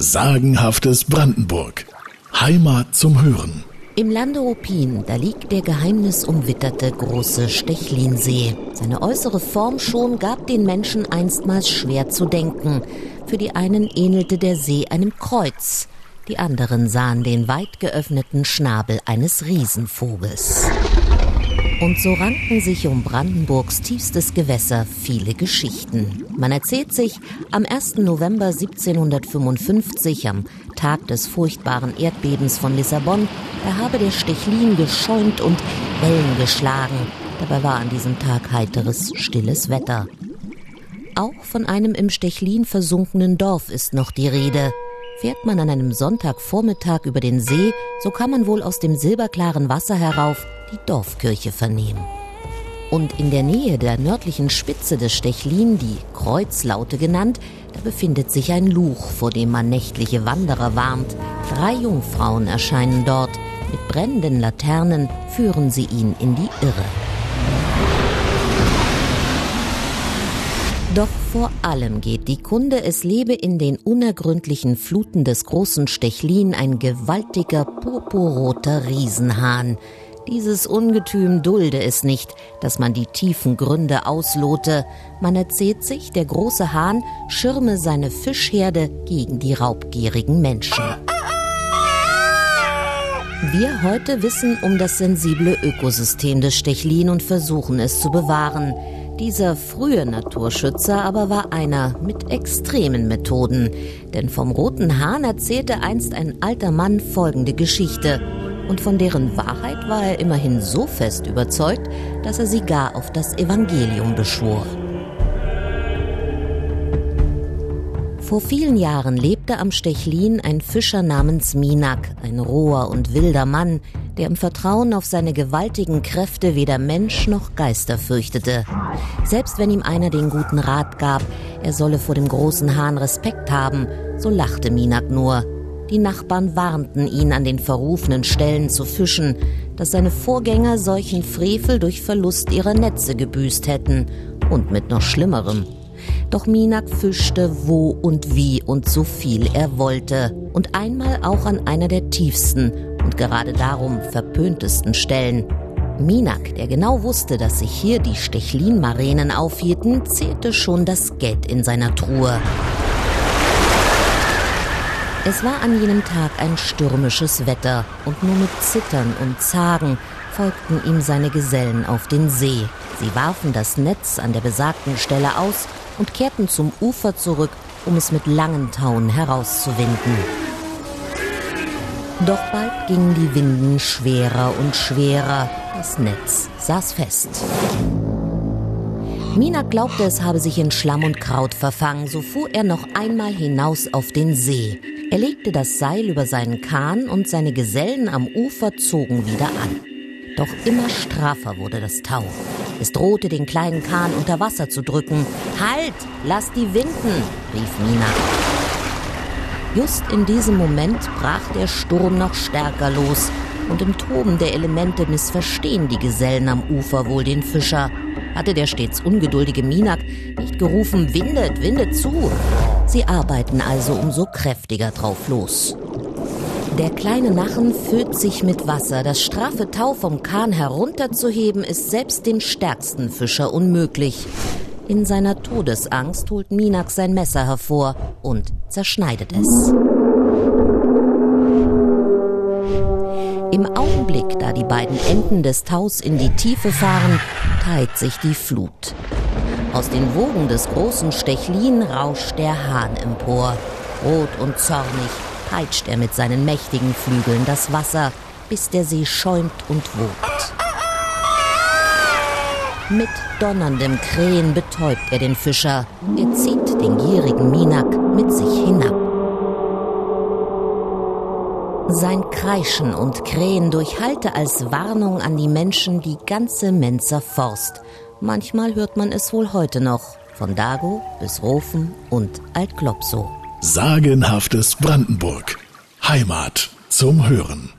Sagenhaftes Brandenburg. Heimat zum Hören. Im Lande Ruppin, da liegt der geheimnisumwitterte große Stechlinsee. Seine äußere Form schon gab den Menschen einstmals schwer zu denken. Für die einen ähnelte der See einem Kreuz, die anderen sahen den weit geöffneten Schnabel eines Riesenvogels. Und so ranken sich um Brandenburgs tiefstes Gewässer viele Geschichten. Man erzählt sich, am 1. November 1755, am Tag des furchtbaren Erdbebens von Lissabon, da habe der Stechlin geschäumt und Wellen geschlagen. Dabei war an diesem Tag heiteres, stilles Wetter. Auch von einem im Stechlin versunkenen Dorf ist noch die Rede. Fährt man an einem Sonntagvormittag über den See, so kann man wohl aus dem silberklaren Wasser herauf die Dorfkirche vernehmen. Und in der Nähe der nördlichen Spitze des Stechlin, die Kreuzlaute genannt, da befindet sich ein Luch, vor dem man nächtliche Wanderer warnt. Drei Jungfrauen erscheinen dort. Mit brennenden Laternen führen sie ihn in die Irre. Doch vor allem geht die Kunde, es lebe in den unergründlichen Fluten des großen Stechlin ein gewaltiger purpurroter Riesenhahn. Dieses Ungetüm dulde es nicht, dass man die tiefen Gründe auslote. Man erzählt sich, der große Hahn schirme seine Fischherde gegen die raubgierigen Menschen. Wir heute wissen um das sensible Ökosystem des Stechlin und versuchen es zu bewahren. Dieser frühe Naturschützer aber war einer mit extremen Methoden. Denn vom roten Hahn erzählte einst ein alter Mann folgende Geschichte und von deren Wahrheit war er immerhin so fest überzeugt, dass er sie gar auf das Evangelium beschwor. Vor vielen Jahren lebte am Stechlin ein Fischer namens Minak, ein roher und wilder Mann, der im Vertrauen auf seine gewaltigen Kräfte weder Mensch noch Geister fürchtete. Selbst wenn ihm einer den guten Rat gab, er solle vor dem großen Hahn Respekt haben, so lachte Minak nur. Die Nachbarn warnten ihn, an den verrufenen Stellen zu fischen, dass seine Vorgänger solchen Frevel durch Verlust ihrer Netze gebüßt hätten und mit noch Schlimmerem. Doch Minak fischte wo und wie und so viel er wollte und einmal auch an einer der tiefsten und gerade darum verpöntesten Stellen. Minak, der genau wusste, dass sich hier die Stechlin-Maränen aufhielten, zählte schon das Geld in seiner Truhe. Es war an jenem Tag ein stürmisches Wetter und nur mit Zittern und Zagen folgten ihm seine Gesellen auf den See. Sie warfen das Netz an der besagten Stelle aus und kehrten zum Ufer zurück, um es mit langen Tauen herauszuwinden. Doch bald gingen die Winden schwerer und schwerer. Das Netz saß fest. Mina glaubte, es habe sich in Schlamm und Kraut verfangen, so fuhr er noch einmal hinaus auf den See. Er legte das Seil über seinen Kahn und seine Gesellen am Ufer zogen wieder an. Doch immer straffer wurde das Tau. Es drohte den kleinen Kahn unter Wasser zu drücken. Halt! Lass die winden! rief Mina. Just in diesem Moment brach der Sturm noch stärker los und im Toben der Elemente missverstehen die Gesellen am Ufer wohl den Fischer. Hatte der stets ungeduldige Minak nicht gerufen, windet, windet zu. Sie arbeiten also umso kräftiger drauf los. Der kleine Nachen füllt sich mit Wasser. Das straffe Tau vom Kahn herunterzuheben, ist selbst dem stärksten Fischer unmöglich. In seiner Todesangst holt Minak sein Messer hervor und zerschneidet es. Im Augenblick, da die beiden Enden des Taus in die Tiefe fahren, teilt sich die Flut. Aus den Wogen des großen Stechlin rauscht der Hahn empor. Rot und zornig peitscht er mit seinen mächtigen Flügeln das Wasser, bis der See schäumt und wogt. Mit donnerndem Krähen betäubt er den Fischer. Er zieht den gierigen Minak mit sich hinab. Sein Kreischen und Krähen durchhalte als Warnung an die Menschen die ganze Menzer Forst. Manchmal hört man es wohl heute noch, von Dago bis Rofen und Altklopsow. Sagenhaftes Brandenburg. Heimat zum Hören.